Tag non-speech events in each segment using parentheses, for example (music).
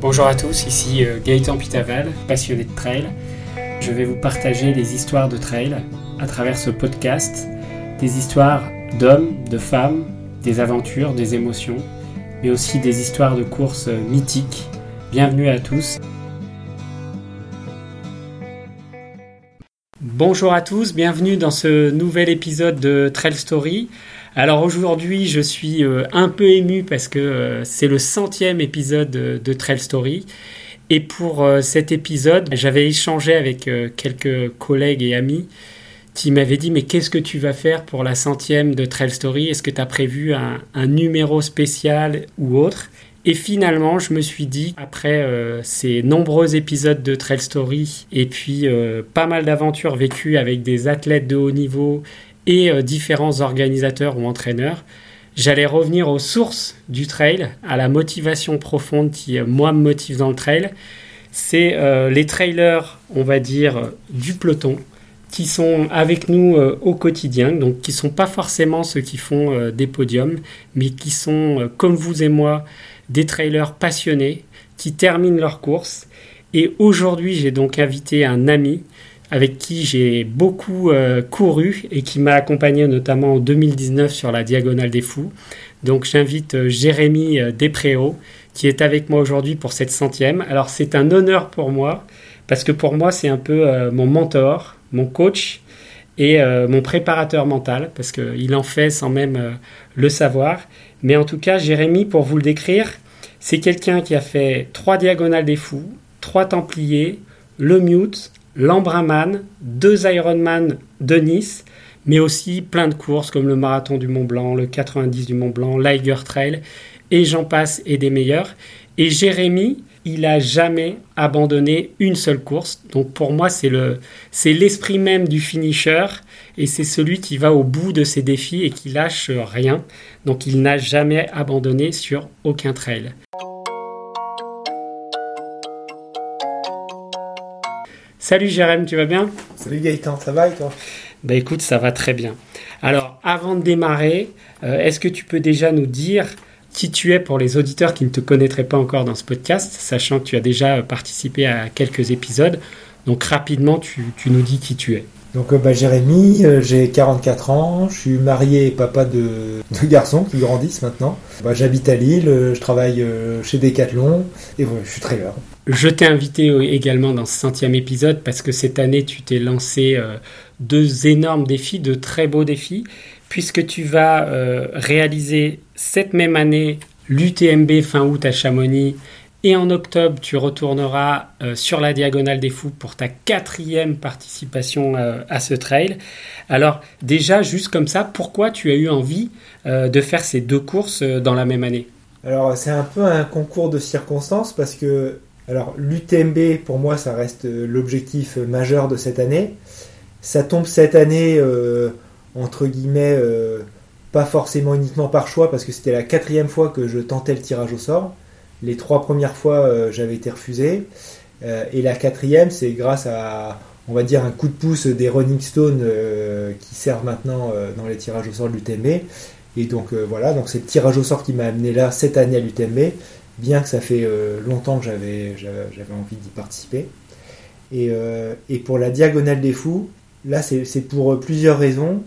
Bonjour à tous, ici euh, Gaëtan Pitaval, passionné de trail. Je vais vous partager des histoires de trail à travers ce podcast, des histoires d'hommes, de femmes, des aventures, des émotions, mais aussi des histoires de courses euh, mythiques. Bienvenue à tous. Bonjour à tous, bienvenue dans ce nouvel épisode de Trail Story. Alors aujourd'hui, je suis euh, un peu ému parce que euh, c'est le centième épisode de, Trail Story. Et pour euh, cet épisode, j'avais échangé avec quelques collègues et amis qui m'avaient dit mais qu'est-ce que tu vas faire pour la centième de Trail Story? Est-ce que tu as prévu un, numéro spécial ou autre? Et finalement, je me suis dit, après ces nombreux épisodes de Trail Story et puis pas mal d'aventures vécues avec des athlètes de haut niveau et euh, différents organisateurs ou entraîneurs. J'allais revenir aux sources du trail, à la motivation profonde qui, euh, moi, me motive dans le trail. C'est euh, les trailers, on va dire, du peloton, qui sont avec nous au quotidien, donc qui sont pas forcément ceux qui font des podiums, mais qui sont, comme vous et moi, des trailers passionnés, qui terminent leur course. Et aujourd'hui, j'ai donc invité un ami avec qui j'ai beaucoup euh, couru et qui m'a accompagné notamment en 2019 sur la Diagonale des Fous. Donc j'invite euh, Jérémy euh, Despréaux qui est avec moi aujourd'hui pour cette centième. Alors c'est un honneur pour moi parce que pour moi c'est un peu mon mentor, mon coach et mon préparateur mental parce qu'il en fait sans même le savoir. Mais en tout cas Jérémy, pour vous le décrire, c'est quelqu'un qui a fait trois Diagonales des Fous, trois Templiers, le Mute, l'Embraman, deux Ironman de Nice, mais aussi plein de courses comme le Marathon du Mont Blanc, le 90 du Mont Blanc, l'Iger Trail, et j'en passe et des meilleurs. Et Jérémy, il a jamais abandonné une seule course. Donc pour moi, c'est le, c'est l'esprit même du finisher et c'est celui qui va au bout de ses défis et qui lâche rien. Donc il n'a jamais abandonné sur aucun trail. Salut Jérém, tu vas bien? Salut Gaëtan, ça va et toi? Bah écoute, ça va très bien. Alors, avant de démarrer, euh, est-ce que tu peux déjà nous dire qui tu es pour les auditeurs qui ne te connaîtraient pas encore dans ce podcast, sachant que tu as déjà participé à quelques épisodes? Donc rapidement, tu, nous dis qui tu es. Donc euh, bah, Jérémy, euh, j'ai 44 ans, je suis marié et papa de (laughs) deux garçons qui grandissent maintenant. Bah, j'habite à Lille, je travaille chez Decathlon et je suis trailer. Je t'ai invité également dans ce centième épisode parce que cette année, tu t'es lancé euh, deux énormes défis, de très beaux défis, puisque tu vas euh, réaliser cette même année l'UTMB fin août à Chamonix et en octobre, tu retourneras euh, sur la Diagonale des Fous pour ta quatrième participation à ce trail. Alors déjà, juste comme ça, pourquoi tu as eu envie de faire ces deux courses dans la même année? Alors c'est un peu un concours de circonstances parce que alors l'UTMB, pour moi, ça reste euh, l'objectif majeur de cette année. Ça tombe cette année, euh, entre guillemets, euh, pas forcément uniquement par choix, parce que c'était la quatrième fois que je tentais le tirage au sort. Les trois premières fois, j'avais été refusé. et la quatrième, c'est grâce à, on va dire, un coup de pouce des Running Stones qui servent maintenant dans les tirages au sort de l'UTMB. Et donc voilà, donc c'est le tirage au sort qui m'a amené là cette année à l'UTMB bien que ça fait euh, longtemps que j'avais, envie d'y participer. Euh, et, pour la Diagonale des Fous, là c'est pour plusieurs raisons.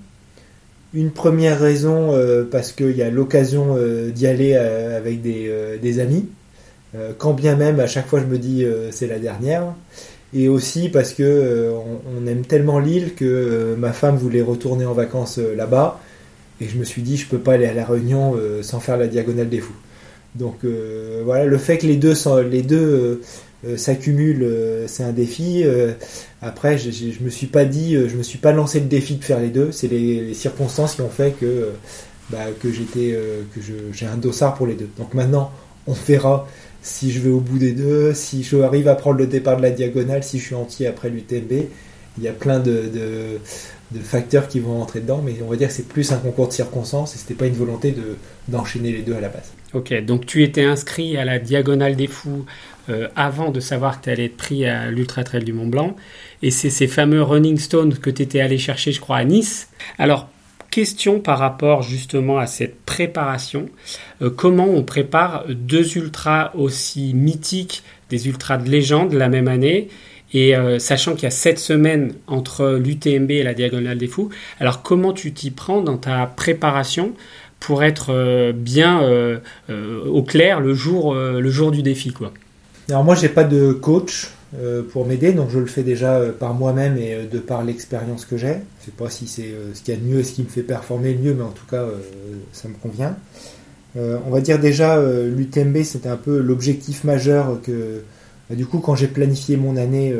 Une première raison parce qu'il y a l'occasion d'y aller avec des, amis, quand bien même à chaque fois je me dis c'est la dernière. Et aussi parce que on, aime tellement l'île que ma femme voulait retourner en vacances là-bas. Et je me suis dit, je peux pas aller à la Réunion sans faire la diagonale des fous. Donc euh, voilà, le fait que les deux, les deux euh, euh, s'accumulent, c'est un défi. après, je, je, me suis pas dit, je me suis pas lancé le défi de faire les deux. C'est les, circonstances qui ont fait que bah, que j'étais, que j'ai un dossard pour les deux. Donc maintenant, on verra si je vais au bout des deux, si je arrive à prendre le départ de la diagonale, si je suis entier après l'UTMB. Il y a plein de, de facteurs qui vont entrer dedans, mais on va dire que c'est plus un concours de circonstances et c'était pas une volonté de, d'enchaîner les deux à la base. Ok, donc tu étais inscrit à la Diagonale des Fous euh, avant de savoir que tu allais être pris à l'Ultra Trail du Mont Blanc, et c'est ces fameux Running Stones que tu étais allé chercher, je crois, à Nice. Alors, question par rapport justement à cette préparation. Euh, comment on prépare deux ultras aussi mythiques, des ultras de légende la même année? Et euh, sachant qu'il y a sept semaines entre l'UTMB et la Diagonale des Fous, alors comment tu t'y prends dans ta préparation pour être euh, bien au clair le jour, le jour du défi quoi? Alors moi j'ai pas de coach, pour m'aider. Donc je le fais déjà euh, par moi-même et euh, de par l'expérience que j'ai. Je sais pas si c'est ce qu'il y a de mieux, ce qui me fait performer le mieux, mais en tout cas ça me convient. on va dire déjà l'UTMB c'était un peu l'objectif majeur que bah, du coup quand j'ai planifié mon année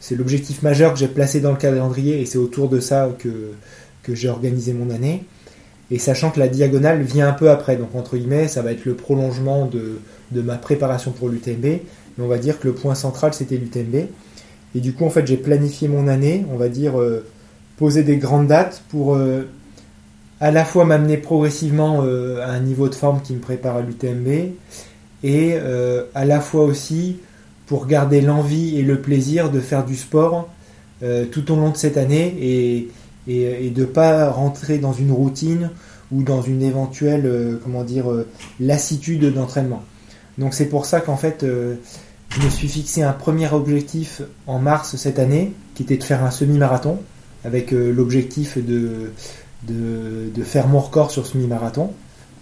c'est l'objectif majeur que j'ai placé dans le calendrier et c'est autour de ça que, j'ai organisé mon année. Et sachant que la diagonale vient un peu après, donc entre guillemets, ça va être le prolongement de ma préparation pour l'UTMB on va dire que le point central c'était l'UTMB. Et du coup, en fait, j'ai planifié mon année, on va dire, euh, poser des grandes dates pour euh, à la fois m'amener progressivement euh, à un niveau de forme qui me prépare à l'UTMB et à la fois aussi pour garder l'envie et le plaisir de faire du sport tout au long de cette année et, et, de ne pas rentrer dans une routine ou dans une éventuelle comment dire lassitude d'entraînement. Donc c'est pour ça qu'en fait je me suis fixé un premier objectif en mars cette année, qui était de faire un semi-marathon, avec euh, l'objectif de, de, faire mon record sur semi-marathon.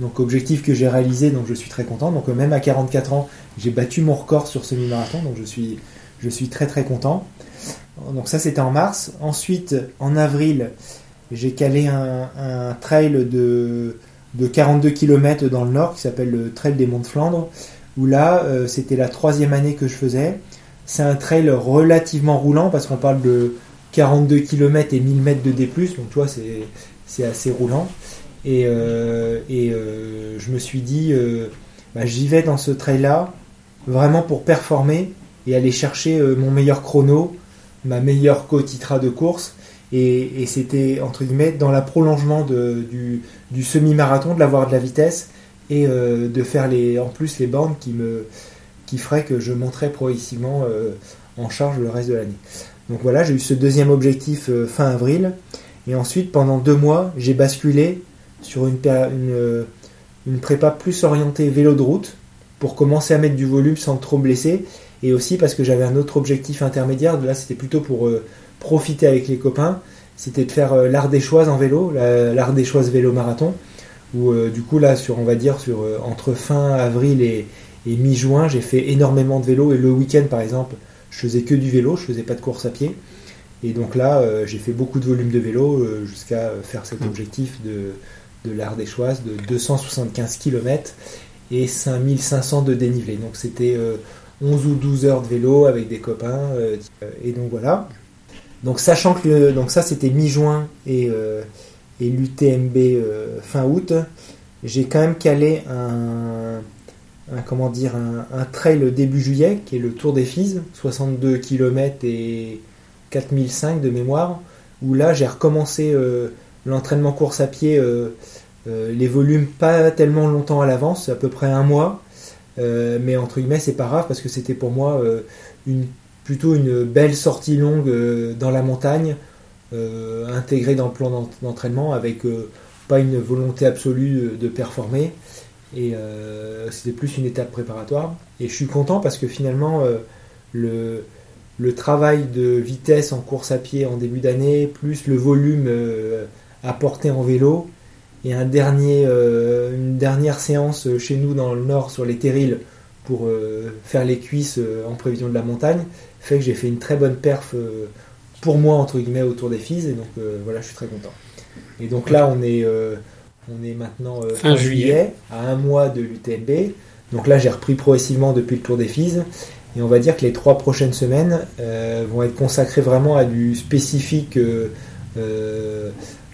Donc objectif que j'ai réalisé, donc je suis très content. Donc euh, même à 44 ans, j'ai battu mon record sur semi-marathon, donc je suis, je suis très très content. Donc ça c'était en mars. Ensuite, en avril, j'ai calé un, trail de, de 42 km dans le nord qui s'appelle le Trail des Monts de Flandre, où là, euh, c'était la troisième année que je faisais. C'est un trail relativement roulant parce qu'on parle de 42 km et 1000 mètres de D+, donc tu vois, c'est assez roulant. Et, euh, et euh, je me suis dit, bah, j'y vais dans ce trail-là, vraiment pour performer et aller chercher mon meilleur chrono, ma meilleure co-titra de course. Et, et c'était, entre guillemets, dans la prolongement du, du semi-marathon, de l'avoir de la vitesse et euh, de faire les, en plus les bornes qui me qui feraient que je monterais progressivement euh, en charge le reste de l'année. Donc voilà, j'ai eu ce deuxième objectif euh, fin avril. Et ensuite, pendant deux mois, j'ai basculé sur une, une, une, prépa plus orientée vélo de route pour commencer à mettre du volume sans trop blesser. Et aussi parce que j'avais un autre objectif intermédiaire. Là, c'était plutôt pour profiter avec les copains. C'était de faire l'art des choix en vélo, l'art des choix vélo marathon où euh, du coup là sur on va dire sur euh, entre fin avril et, mi-juin j'ai fait énormément de vélo. Et le week-end par exemple je faisais que du vélo, je faisais pas de course à pied. Et donc là euh, j'ai fait beaucoup de volume de vélo jusqu'à faire cet mmh. objectif de, de l'art des choix de 275 km et 5500 de dénivelé. Donc c'était 11 ou 12 heures de vélo avec des copains et donc voilà. Donc sachant que donc ça c'était mi-juin et et l'UTMB euh, fin août, j'ai quand même calé un, comment dire, un, trail début juillet qui est le Tour des Fises, 62 km et 4005 de mémoire, où là j'ai recommencé euh, l'entraînement course à pied, euh, les volumes pas tellement longtemps à l'avance, à peu près un mois, mais entre guillemets c'est pas grave parce que c'était pour moi une, plutôt une belle sortie longue dans la montagne euh, intégré dans le plan d'entraînement avec euh, pas une volonté absolue de performer. Et euh, c'était plus une étape préparatoire. Et je suis content parce que finalement, le, le travail de vitesse en course à pied en début d'année, plus le volume apporté en vélo, et un dernier, une dernière séance chez nous dans le nord sur les terrils pour faire les cuisses en prévision de la montagne, fait que j'ai fait une très bonne perf pour moi entre guillemets autour des filles et donc euh, voilà je suis très content. Et donc là on est euh, on est maintenant euh, fin, juillet, à un mois de l'UTMB donc là j'ai repris progressivement depuis le Tour des filles et on va dire que les trois prochaines semaines vont être consacrées vraiment à du spécifique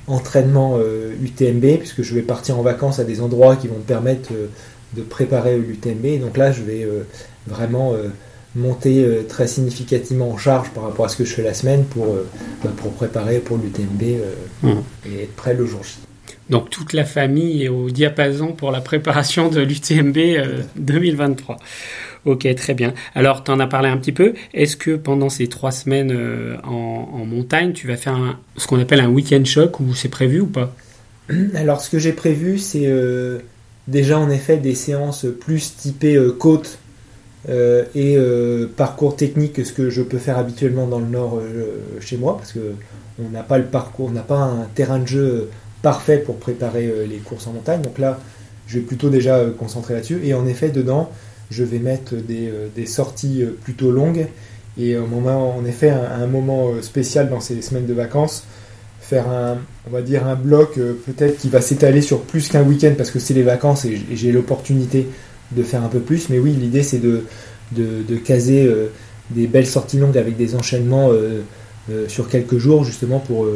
entraînement UTMB puisque je vais partir en vacances à des endroits qui vont me permettre de préparer l'UTMB donc là je vais vraiment monter euh, très significativement en charge par rapport à ce que je fais la semaine pour, euh, bah, pour préparer pour l'UTMB euh, mmh. et être prêt le jour J. Donc toute la famille est au diapason pour la préparation de l'UTMB 2023. Ok, très bien. Alors, tu en as parlé un petit peu. Est-ce que pendant ces trois semaines en, montagne, tu vas faire ce qu'on appelle un week-end choc ou c'est prévu ou pas? (clears throat) Alors ce que j'ai prévu, c'est déjà en effet des séances plus typées côte et parcours technique que ce que je peux faire habituellement dans le nord chez moi, parce que on n'a pas le parcours, on n'a pas un terrain de jeu parfait pour préparer les courses en montagne. Donc là, je vais plutôt déjà concentrer là-dessus. Et en effet, dedans, je vais mettre des, sorties plutôt longues et au moment, en effet, un, moment euh, spécial dans ces semaines de vacances, faire un, on va dire un bloc euh, peut-être qui va s'étaler sur plus qu'un week-end parce que c'est les vacances et j'ai l'opportunité de faire un peu plus. Mais oui, l'idée c'est de, de, caser euh, des belles sorties longues avec des enchaînements sur quelques jours justement pour,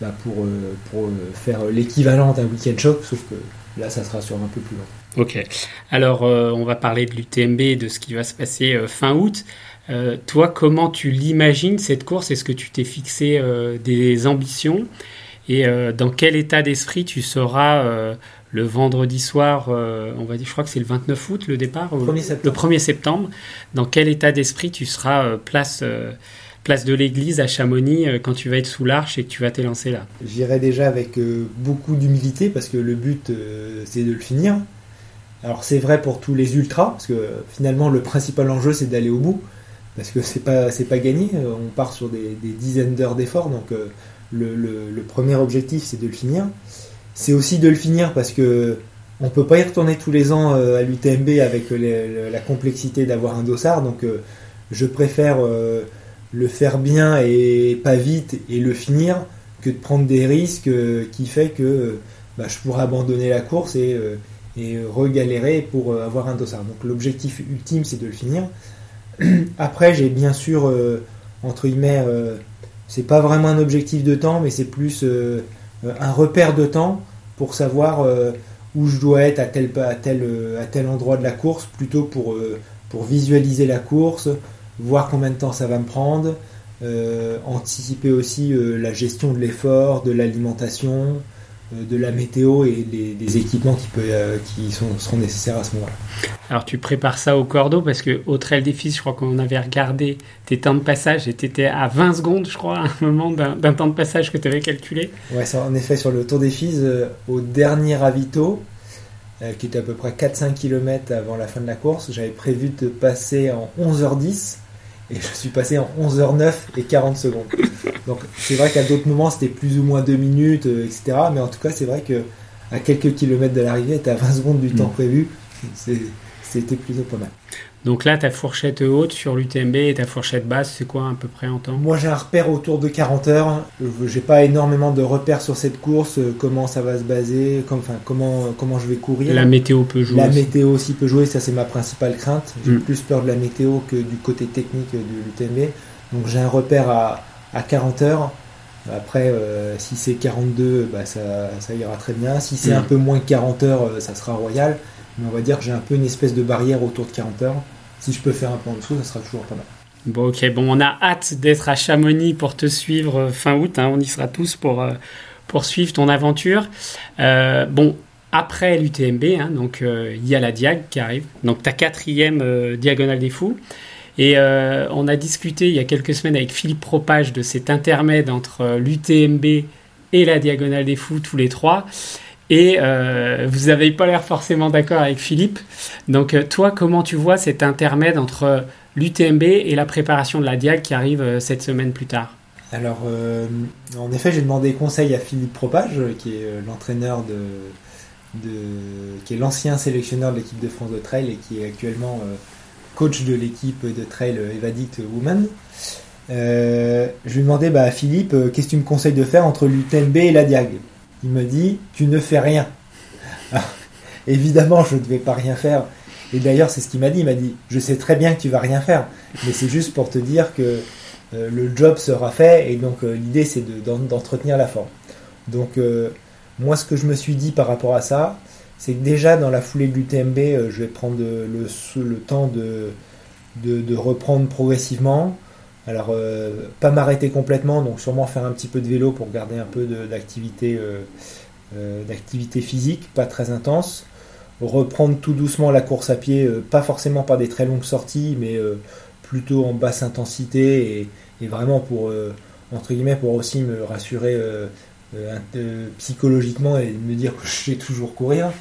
bah, pour, pour faire l'équivalent d'un week-end choc, sauf que là ça sera sur un peu plus long. Ok, alors on va parler de l'UTMB, de ce qui va se passer fin août. Euh, toi, comment tu l'imagines cette course? Est-ce que tu t'es fixé euh, des ambitions? Et euh, dans quel état d'esprit tu seras le vendredi soir On va dire, je crois que c'est le 29 août le départ, le 1er septembre. Dans quel état d'esprit tu seras place place de l'église à Chamonix quand tu vas être sous l'arche et que tu vas t'élancer là? J'irai déjà avec beaucoup d'humilité parce que le but c'est de le finir. Alors c'est vrai pour tous les ultras parce que finalement le principal enjeu c'est d'aller au bout parce que c'est pas c'est pas gagné. On part sur des, dizaines d'heures d'efforts, donc euh, le, premier objectif c'est de le finir. C'est aussi de le finir parce que on peut pas y retourner tous les ans euh, à l'UTMB avec la complexité d'avoir un dossard, donc euh, je préfère le faire bien et pas vite et le finir que de prendre des risques qui fait que bah, je pourrais abandonner la course et, et regalérer pour avoir un dossard. Donc l'objectif ultime c'est de le finir. (clears throat) Après, j'ai bien sûr, euh, entre guillemets, euh, c'est pas vraiment un objectif de temps, mais c'est plus euh, un repère de temps pour savoir où je dois être à tel, à à tel endroit de la course, plutôt pour, pour visualiser la course, voir combien de temps ça va me prendre, anticiper aussi la gestion de l'effort, de l'alimentation, euh, de la météo et des, équipements qui, peut, euh, qui sont, seront nécessaires à ce moment-là. Alors tu prépares ça au cordeau parce que au Trail des Fils, je crois qu'on avait regardé tes temps de passage et tu étais à 20 secondes, je crois, à un moment d'un temps de passage que tu avais calculé. Ouais, en effet, sur le Tour des Fils, euh, au dernier ravito, qui était à peu près 4-5 km avant la fin de la course, j'avais prévu de passer en 11h10 et je suis passé en 11h09 et 40 secondes. Donc c'est vrai qu'à d'autres moments c'était plus ou moins 2 minutes, euh, etc. Mais en tout cas c'est vrai que à quelques kilomètres de l'arrivée, tu à 20 secondes du temps mm. prévu. C'était plutôt pas mal. Donc là, ta fourchette haute sur l'UTMB et ta fourchette basse, c'est quoi à peu près en temps? Moi, j'ai un repère autour de 40 heures. J'ai pas énormément de repères sur cette course. Euh, comment ça va se baser enfin, comment, comment je vais courir. La météo peut jouer. La météo aussi peut jouer. Ça, c'est ma principale crainte. J'ai mm. plus peur de la météo que du côté technique de l'UTMB. Donc, j'ai un repère à, à 40 heures. Après, euh, si c'est 42, bah, ça, ça, ira très bien. Si c'est mm. un peu moins que 40 heures, euh, ça sera royal mais on va dire que j'ai un peu une espèce de barrière autour de 40 heures. Si je peux faire un peu en dessous, ça sera toujours pas mal. Bon, ok, bon, on a hâte d'être à Chamonix pour te suivre euh, fin août. Hein. on y sera tous pour, euh, suivre ton aventure. Euh, bon, après l'UTMB, hein, donc il y a la Diag qui arrive. Donc ta quatrième diagonale des fous. Et on a discuté il y a quelques semaines avec Philippe Propage de cet intermède entre l'UTMB et la diagonale des fous, tous les trois. Et euh, vous n'avez pas l'air forcément d'accord avec Philippe. Donc euh, toi, comment tu vois cet intermède entre l'UTMB et la préparation de la Diag qui arrive euh, cette semaine plus tard? Alors, en effet, j'ai demandé conseil à Philippe Propage, qui est l'entraîneur de, qui est l'ancien sélectionneur de l'équipe de France de trail et qui est actuellement coach de l'équipe de trail Evadict Women. je lui ai demandé bah, Philippe, qu'est-ce que tu me conseilles de faire entre l'UTMB et la Diag? Il me dit Tu ne fais rien. (laughs) évidemment, je ne vais pas rien faire. Et d'ailleurs, c'est ce qu'il m'a dit. Il m'a dit Je sais très bien que tu vas rien faire, mais c'est juste pour te dire que euh, le job sera fait et donc euh, l'idée c'est d'entretenir la forme. Donc, euh, moi, ce que je me suis dit par rapport à ça, c'est que déjà dans la foulée de l'UTMB, je vais prendre le, le temps de, de, reprendre progressivement. Alors, euh, pas m'arrêter complètement, donc sûrement faire un petit peu de vélo pour garder un peu d'activité euh, euh, d'activité physique, pas très intense. Reprendre tout doucement la course à pied, pas forcément par des très longues sorties, mais plutôt en basse intensité et, vraiment pour, entre guillemets, pour aussi me rassurer psychologiquement et me dire que (laughs) je sais toujours courir.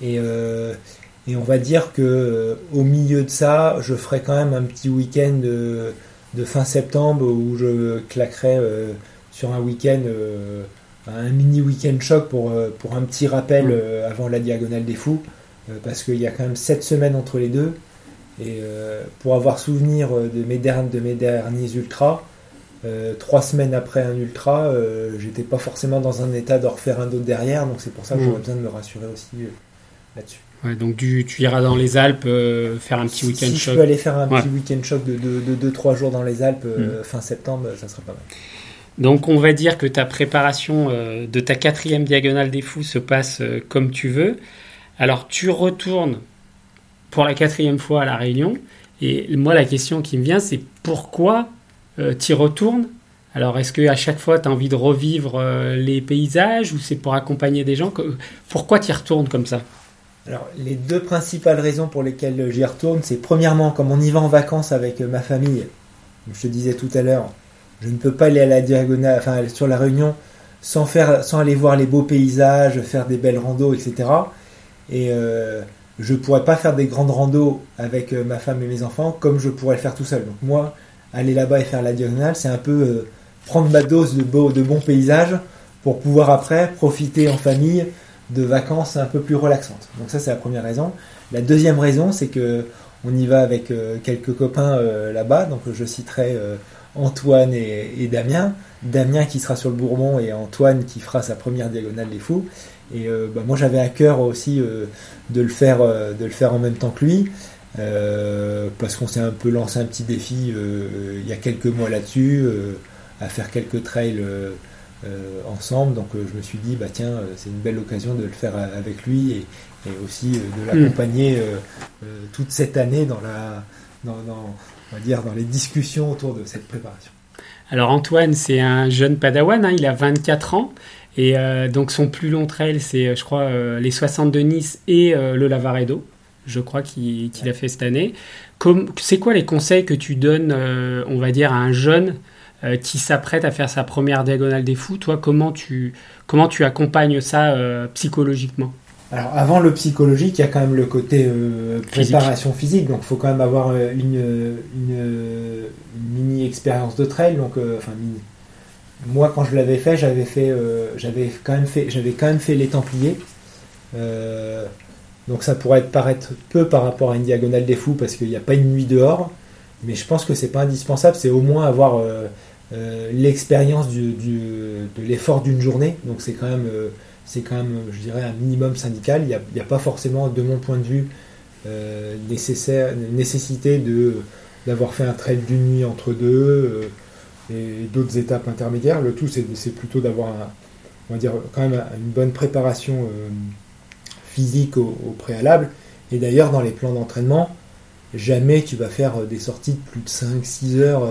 Et, on va dire que au milieu de ça, je ferai quand même un petit week-end de, fin septembre où je claquerai sur un week-end un mini week-end choc pour, pour un petit rappel avant la diagonale des fous parce qu'il y a quand même 7 semaines entre les deux. Et euh, pour avoir souvenir euh, de mes, derniers, de mes derniers ultras, euh, trois semaines après un ultra, j'étais pas forcément dans un état de refaire un autre derrière, donc c'est pour ça que j'aurais besoin de me rassurer aussi là-dessus. Ouais, donc tu, tu, iras dans les Alpes faire un petit week-end choc. Si je peux aller faire un petit week-end choc de 2-3 jours dans les Alpes mm. fin septembre, ça serait pas mal. Donc on va dire que ta préparation de ta quatrième diagonale des fous se passe comme tu veux. Alors tu retournes pour la quatrième fois à La Réunion. Et moi, la question qui me vient, c'est pourquoi euh, tu y retournes? Alors, est-ce qu'à chaque fois, tu as envie de revivre euh, les paysages ou c'est pour accompagner des gens? Pourquoi tu y retournes comme ça? Alors, les deux principales raisons pour lesquelles j'y retourne, c'est premièrement, comme on y va en vacances avec ma famille, comme je te disais tout à l'heure, je ne peux pas aller à la diagonale, enfin, sur la Réunion, sans, faire, sans aller voir les beaux paysages, faire des belles randos, etc. Et euh, je pourrais pas faire des grandes randos avec euh, ma femme et mes enfants comme je pourrais le faire tout seul. Donc moi, aller là-bas et faire la diagonale, c'est un peu euh, prendre ma dose de, beau, de bons paysages pour pouvoir après profiter en famille de vacances un peu plus relaxantes. Donc ça c'est la première raison. La deuxième raison, c'est que on y va avec euh, quelques copains là-bas. Donc je citerai Antoine et, Damien. Damien qui sera sur le Bourbon et Antoine qui fera sa première diagonale des fous. Et euh, bah, moi j'avais à cœur aussi euh, de, le faire, euh, de le faire en même temps que lui. parce qu'on s'est un peu lancé un petit défi il y a quelques mois là-dessus, à faire quelques trails ensemble. Donc je me suis dit, bah tiens, c'est une belle occasion de le faire avec lui et, aussi de hmm. l'accompagner toute cette année dans la, dans, on va dire, dans les discussions autour de cette préparation. Alors Antoine, c'est un jeune padawan, hein, il a 24 ans. Et euh, donc son plus long trail, c'est euh, je crois euh, les 60 de Nice et le Lavaredo, je crois qu'il a fait cette année. C'est quoi les conseils que tu donnes, on va dire, à un jeune qui s'apprête à faire sa première diagonale des fous. Toi, comment tu, comment tu accompagnes ça psychologiquement? Alors avant le psychologique, il y a quand même le côté préparation physique, donc il faut quand même avoir une, une, mini expérience de trail, donc enfin mini, moi, quand je l'avais fait, j'avais fait, euh, j'avais quand même fait, j'avais quand même fait les Templiers. Euh, donc ça pourrait paraître peu par rapport à une diagonale des fous parce qu'il n'y a pas une nuit dehors, mais je pense que c'est pas indispensable. C'est au moins avoir euh, l'expérience du, de l'effort d'une journée. Donc c'est quand même, c'est quand même, je dirais, un minimum syndical. Il n'y a, pas forcément, de mon point de vue, nécessaire, nécessité de d'avoir fait un trail d'une nuit entre deux et d'autres étapes intermédiaires. Le tout, c'est plutôt d'avoir, on va dire, quand même une bonne préparation euh, physique au, préalable. Et d'ailleurs, dans les plans d'entraînement, jamais tu vas faire des sorties de plus de 5-6 heures,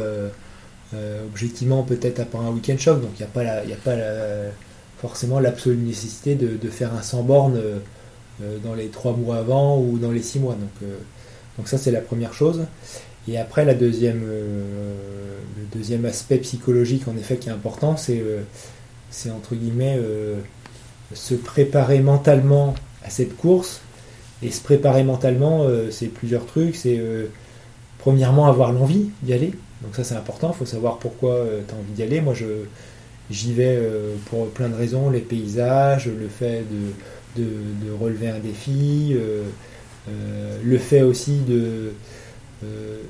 euh, euh, objectivement, peut-être part un week-end choc. Donc, il n'y a pas, a forcément l'absolue nécessité de, faire un 100 bornes dans les 3 mois avant ou dans les 6 mois. Donc, donc ça, c'est la première chose. Et après, deuxième, euh, le deuxième aspect psychologique, en effet, qui est important, c'est, euh, entre guillemets euh, se préparer mentalement à cette course. Et se préparer mentalement, c'est plusieurs trucs. C'est premièrement avoir l'envie d'y aller. Donc ça, c'est important. Il faut savoir pourquoi tu as envie d'y aller. Moi, je, j'y vais pour plein de raisons. Les paysages, le fait de, de, de relever un défi, le fait aussi de euh,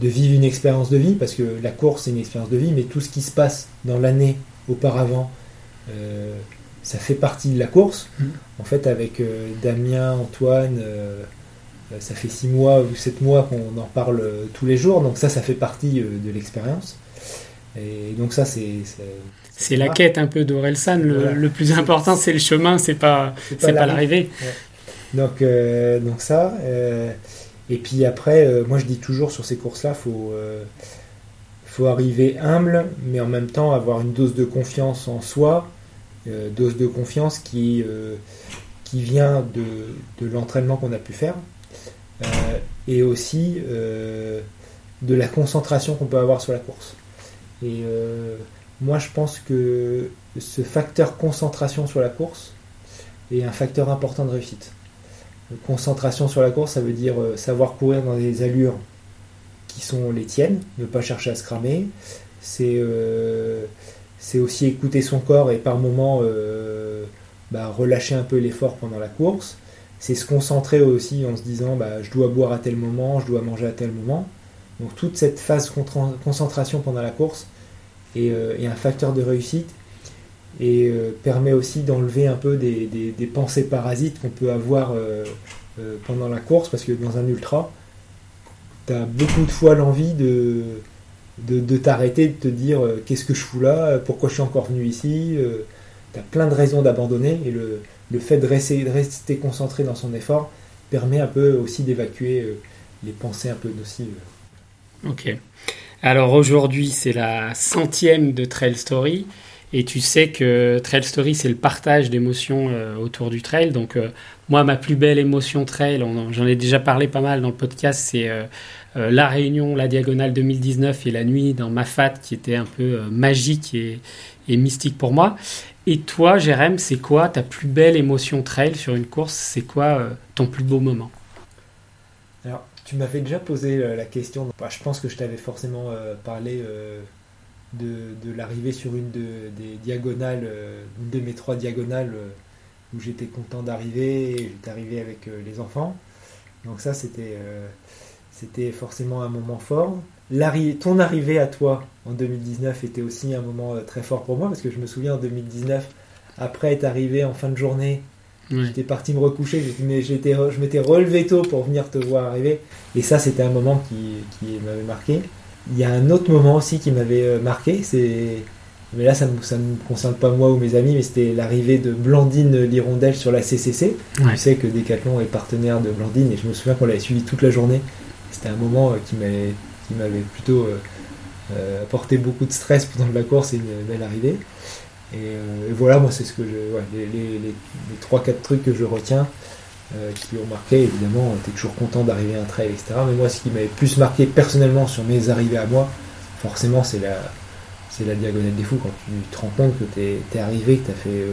de vivre une expérience de vie, parce que la course c'est une expérience de vie, mais tout ce qui se passe dans l'année auparavant, euh, ça fait partie de la course. Mm. En fait, avec euh, Damien, Antoine, ça fait six mois ou sept mois qu'on en parle tous les jours, donc ça, ça fait partie de l'expérience. Et donc ça, c'est... C'est la quête un peu d'Orelsan. Le, plus important, c'est le chemin, c'est pas, pas l'arrivée. Donc, donc ça... Et puis après, euh, moi je dis toujours sur ces courses-là, faut, euh, faut arriver humble, mais en même temps avoir une dose de confiance en soi, euh, dose de confiance qui, qui vient de, de l'entraînement qu'on a pu faire, et aussi de la concentration qu'on peut avoir sur la course. Et moi je pense que ce facteur concentration sur la course est un facteur important de réussite. Concentration sur la course, ça veut dire euh, savoir courir dans des allures qui sont les tiennes, ne pas chercher à se cramer. C'est euh, aussi écouter son corps et par moments euh, bah, relâcher un peu l'effort pendant la course. C'est se concentrer aussi en se disant bah, je dois boire à tel moment, je dois manger à tel moment. Donc toute cette phase concentration pendant la course est, est un facteur de réussite et euh, permet aussi d'enlever un peu des, pensées parasites qu'on peut avoir euh, euh, pendant la course parce que dans un ultra, tu as beaucoup de fois l'envie de, de, t'arrêter, de te dire qu'est-ce que je fous là, pourquoi je suis encore venu ici? tu as plein de raisons d'abandonner et le, le fait de rester, concentré dans son effort permet un peu aussi d'évacuer les pensées un peu nocives. Ok. Alors aujourd'hui, c'est la centième de Trail Story. Et tu sais que Trail Story, c'est le partage d'émotions euh, autour du trail. Donc, euh, moi, ma plus belle émotion trail, j'en ai déjà parlé pas mal dans le podcast, c'est euh, la réunion, la diagonale 2019 et la nuit dans Mafat, qui était un peu magique et, mystique pour moi. Et toi, Jérém, c'est quoi ta plus belle émotion trail sur une course? C'est quoi ton plus beau moment? Alors, tu m'avais déjà posé la question. Bah, je pense que je t'avais forcément parlé de, l'arrivée sur une de, des diagonales, euh, une de mes trois diagonales euh, où j'étais content d'arriver, j'étais arrivé avec euh, les enfants. Donc ça, c'était c'était forcément un moment fort. Ton arrivée à toi en 2019 était aussi un moment très fort pour moi parce que je me souviens en 2019, après être arrivé en fin de journée, j'étais parti me recoucher, je m'étais relevé tôt pour venir te voir arriver. Et ça, c'était un moment qui, qui m'avait marqué. Il y a un autre moment aussi qui m'avait euh, marqué, c'est mais là ça ne me concerne pas moi ou mes amis, mais c'était l'arrivée de Blandine Lirondelle sur la CCC. Je sais que Decathlon est partenaire de Blandine et je me souviens qu'on l'avait suivi toute la journée. C'était un moment euh, qui m'avait plutôt euh, apporté beaucoup de stress pendant la course et une belle arrivée. Et, voilà, moi c'est ce que je, les, les, les, les 3-4 trucs que je retiens. Euh, qui ont marqué. Évidemment, tu es toujours content d'arriver à un trail, etc. Mais moi, ce qui m'avait plus marqué personnellement sur mes arrivées à moi, forcément, c'est la, c'est la diagonale des fous. Quand tu te rends compte que tu es, arrivé, que tu as fait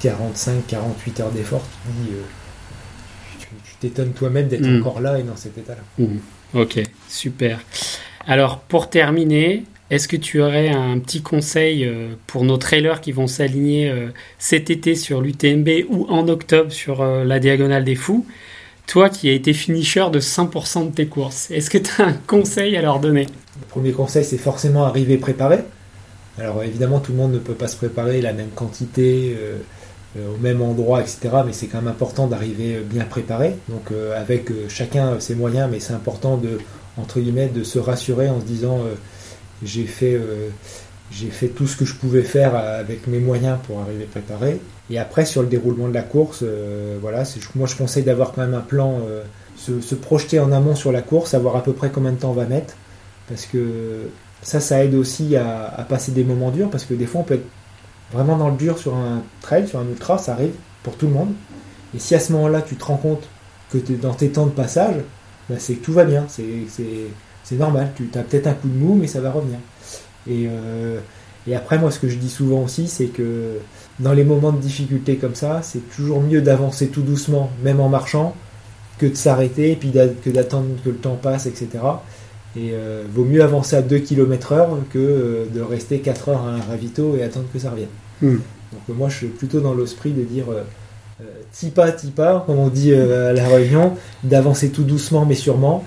45, euh, 48 heures d'effort, tu dis. Euh, tu t'étonnes toi-même d'être mm. encore là et dans cet état-là. Mm. Ok, super. Alors, pour terminer, est-ce que tu aurais un petit conseil euh, pour nos trailers qui vont s'aligner euh, cet été sur l'UTMB ou en octobre sur euh, la Diagonale des Fous? Toi qui as été finisher de 100% de tes courses, est-ce que tu as un conseil à leur donner? Le premier conseil, c'est forcément arriver préparé. Alors évidemment, tout le monde ne peut pas se préparer la même quantité, au même endroit, etc. Mais c'est quand même important d'arriver bien préparé. Donc avec chacun ses moyens, mais c'est important de, entre guillemets, de se rassurer en se disant j'ai fait, euh, fait tout ce que je pouvais faire avec mes moyens pour arriver préparé. Et après, sur le déroulement de la course, euh, voilà, moi je conseille d'avoir quand même un plan, euh, se, projeter en amont sur la course, savoir à peu près combien de temps on va mettre. Parce que ça, ça aide aussi à, passer des moments durs, parce que des fois on peut être vraiment dans le dur sur un trail, sur un ultra, ça arrive pour tout le monde. Et si à ce moment-là tu te rends compte que tu es dans tes temps de passage, bah, c'est que tout va bien. C'est c'est normal, tu as peut-être un coup de mou, mais ça va revenir. Et, euh, et après, moi, ce que je dis souvent aussi, c'est que dans les moments de difficulté comme ça, c'est toujours mieux d'avancer tout doucement, même en marchant, que de s'arrêter, et puis que d'attendre que le temps passe, etc. Et euh, vaut mieux avancer à 2 km heure que euh, de rester 4 heures à un ravito et attendre que ça revienne. Hmm. Donc moi, je suis plutôt dans l'esprit de dire tipa, tipa, comme on dit à la réunion, d'avancer tout doucement mais sûrement,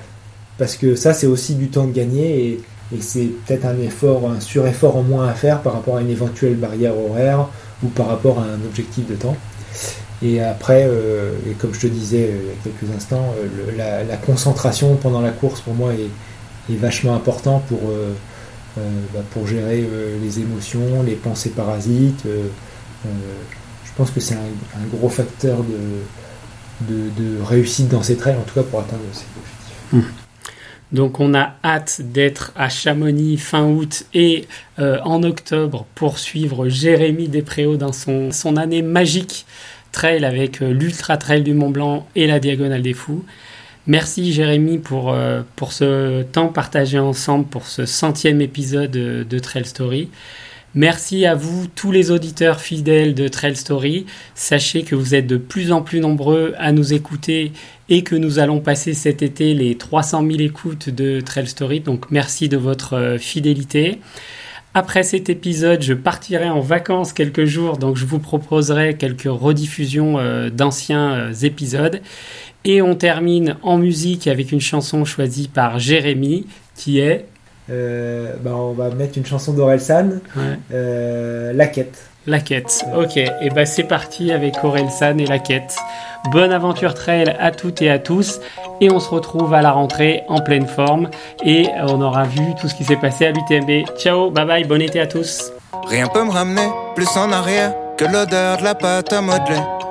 parce que ça c'est aussi du temps de gagner et, c'est peut-être un effort, un sureffort en moins à faire par rapport à une éventuelle barrière horaire ou par rapport à un objectif de temps. Et après, euh, et comme je te disais euh, il y a quelques instants, euh, la, concentration pendant la course pour moi est, vachement important pour, bah, pour gérer les émotions, les pensées parasites. je pense que c'est un, gros facteur de, réussite dans ces trails, en tout cas pour atteindre ces objectifs. Mmh. Donc on a hâte d'être à Chamonix fin août et euh, en octobre pour suivre Jérémy Despréaux dans son, année magique trail avec euh, l'Ultra Trail du Mont Blanc et la Diagonale des Fous. Merci Jérémy pour, euh, pour ce temps partagé ensemble pour ce centième épisode de Trail Story. Merci à vous, tous les auditeurs fidèles de Trail Story. Sachez que vous êtes de plus en plus nombreux à nous écouter et que nous allons passer cet été les 300 000 écoutes de Trail Story. Donc merci de votre euh, fidélité. Après cet épisode, je partirai en vacances quelques jours, donc je vous proposerai quelques rediffusions euh, d'anciens euh, épisodes. Et on termine en musique avec une chanson choisie par Jérémy, qui est... bah on va mettre une chanson d'Orelsan, La Quête. La Quête, ok. Et bah c'est parti avec Orelsan et La Quête. Bonne aventure trail à toutes et à tous. Et on se retrouve à la rentrée en pleine forme. Et on aura vu tout ce qui s'est passé à l'UTMB. Ciao, bye bye, bon été à tous. Rien peut me ramener plus en arrière que l'odeur de la pâte à modeler.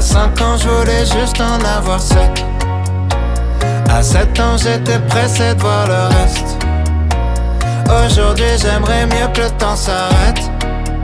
À 5 ans, je voulais juste en avoir 7. À 7 ans, j'étais pressé de voir le reste. Aujourd'hui, j'aimerais mieux que le temps s'arrête.